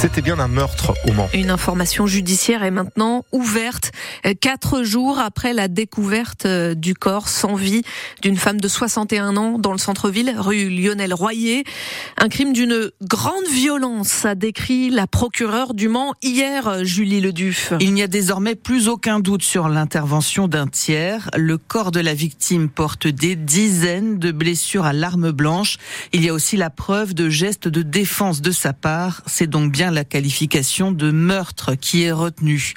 C'était bien un meurtre au Mans. Une information judiciaire est maintenant ouverte quatre jours après la découverte du corps sans vie d'une femme de 61 ans dans le centre-ville, rue Lionel Royer. Un crime d'une grande violence, a décrit la procureure du Mans hier, Julie Leduf. Il n'y a désormais plus aucun doute sur l'intervention d'un tiers. Le corps de la victime porte des dizaines de blessures à l'arme blanche. Il y a aussi la preuve de gestes de défense de sa part. C'est donc bien la qualification de meurtre qui est retenue.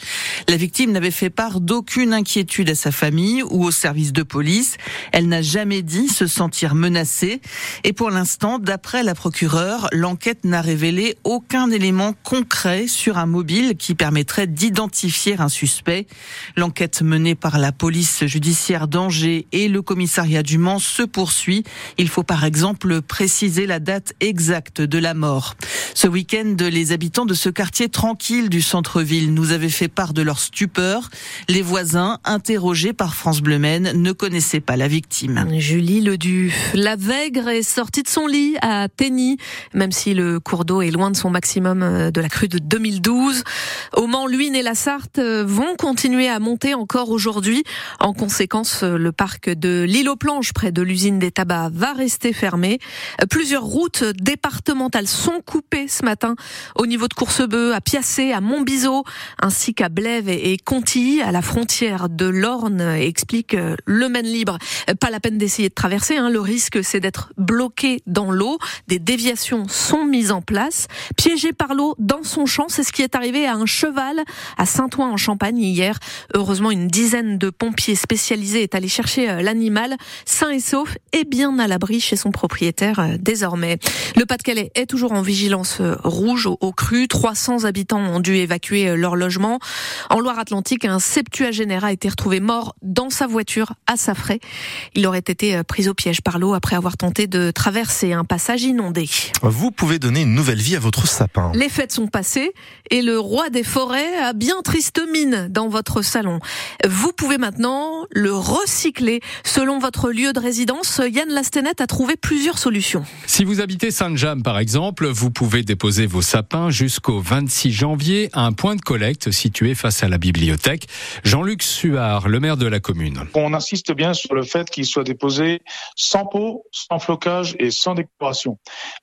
La victime n'avait fait part d'aucune inquiétude à sa famille ou au service de police. Elle n'a jamais dit se sentir menacée. Et pour l'instant, d'après la procureure, l'enquête n'a révélé aucun élément concret sur un mobile qui permettrait d'identifier un suspect. L'enquête menée par la police judiciaire d'Angers et le commissariat du Mans se poursuit. Il faut par exemple préciser la date exacte de la mort. Ce week-end, les habitants de ce quartier tranquille du centre-ville nous avaient fait part de leur stupeur. Les voisins, interrogés par France Bleu Maine, ne connaissaient pas la victime. Julie Ledu, la Vègre est sortie de son lit à Tény, même si le cours d'eau est loin de son maximum euh, de la crue de 2012. Au Mans, l'Huine et la Sarthe euh, vont continuer à monter encore aujourd'hui. En conséquence, euh, le parc de l'île aux planches près de l'usine des tabacs va rester fermé. Plusieurs routes départementales sont coupées ce matin au niveau de Coursebeu, à Piacé, à Montbiseau, ainsi qu'à Blève et Contilly, à la frontière de l'Orne, explique le Maine Libre. Pas la peine d'essayer de traverser, hein. le risque c'est d'être bloqué dans l'eau. Des déviations sont mises en place. Piégé par l'eau dans son champ, c'est ce qui est arrivé à un cheval à Saint-Ouen en Champagne hier. Heureusement, une dizaine de pompiers spécialisés est allé chercher euh, l'animal sain et sauf et bien à l'abri chez son propriétaire euh, désormais. Le Pas-de-Calais est toujours en vigilance euh, rouge au, cru. 300 habitants ont dû évacuer leur logement. En Loire-Atlantique, un septuagénaire a été retrouvé mort dans sa voiture à Safray. Il aurait été pris au piège par l'eau après avoir tenté de traverser un passage inondé. Vous pouvez donner une nouvelle vie à votre sapin. Les fêtes sont passées et le roi des forêts a bien triste mine dans votre salon. Vous pouvez maintenant le recycler selon votre lieu de résidence. Yann Lastenet a trouvé plusieurs solutions. Si vous habitez Saint-James par exemple, vous pouvez déposer vos sapins jusqu'au 26 janvier à un point de collecte situé face à la bibliothèque. Jean-Luc Suard, le maire de la commune. On insiste bien sur le fait qu'il soit déposé sans pot, sans flocage et sans décoration.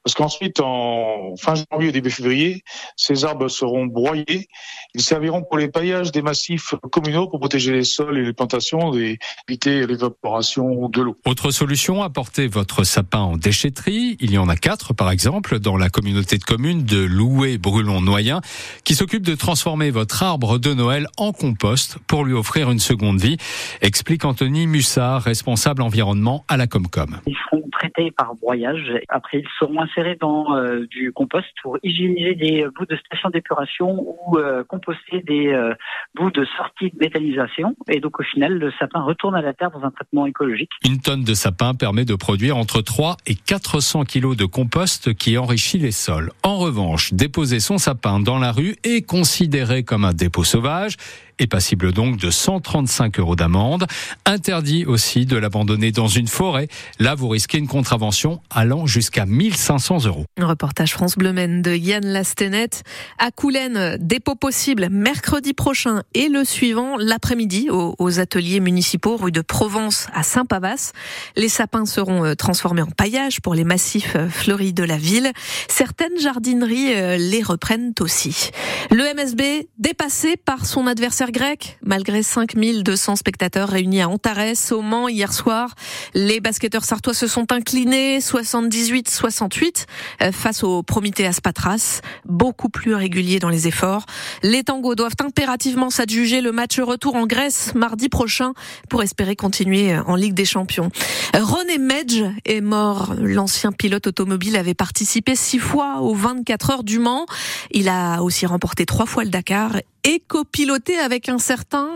Parce qu'ensuite, en fin janvier, début février, ces arbres seront broyés. Ils serviront pour les paillages des massifs communaux pour protéger les sols et les plantations et éviter l'évaporation de l'eau. Autre solution, apporter votre sapin en déchetterie. Il y en a quatre, par exemple, dans la communauté de communes de Loué-Brulon-Noyen, qui s'occupe de transformer votre arbre de Noël en compost pour lui offrir une seconde vie, explique Anthony Mussard, responsable environnement à la Comcom. Ils seront traités par broyage. Après, ils seront insérés dans euh, du compost pour hygiéniser des bouts de station d'épuration ou euh, composter des euh, bouts de sortie de méthanisation. Et donc, au final, le sapin retourne à la terre dans un traitement écologique. Une tonne de sapin permet de produire entre 3 et 400 kilos de compost qui enrichit les sols. En revanche, déposer son sapin dans la rue est considéré comme un dépôt sauvage sauvages est passible donc de 135 euros d'amende. Interdit aussi de l'abandonner dans une forêt. Là, vous risquez une contravention allant jusqu'à 1500 euros. Un reportage France Bleu Maine de Yann Lastenet. À Coulennes, dépôt possible mercredi prochain et le suivant l'après-midi aux, ateliers municipaux rue de Provence à Saint-Pavas. Les sapins seront euh, transformés en paillage pour les massifs euh, fleuris de la ville. Certaines jardineries euh, les reprennent aussi. Le MSB dépassé par son adversaire grec. Malgré 5200 spectateurs réunis à Antares, au Mans, hier soir, les basketteurs sartois se sont inclinés 78-68 euh, face au Prométhéas Patras, beaucoup plus régulier dans les efforts. Les tangos doivent impérativement s'adjuger le match retour en Grèce mardi prochain pour espérer continuer en Ligue des Champions. René Medj est mort. L'ancien pilote automobile avait participé six fois aux 24 heures du Mans. Il a aussi remporté trois fois le Dakar et copiloté avec un certain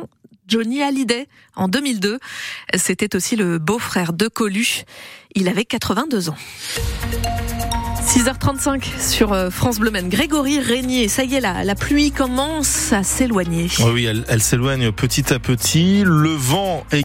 Johnny Hallyday en 2002. C'était aussi le beau-frère de Coluche. Il avait 82 ans. 6h35 sur euh, France Bleu Maine. Grégory Régnier, ça y est là, la pluie commence à s'éloigner. Oui, elle, elle s'éloigne petit à petit. Le vent est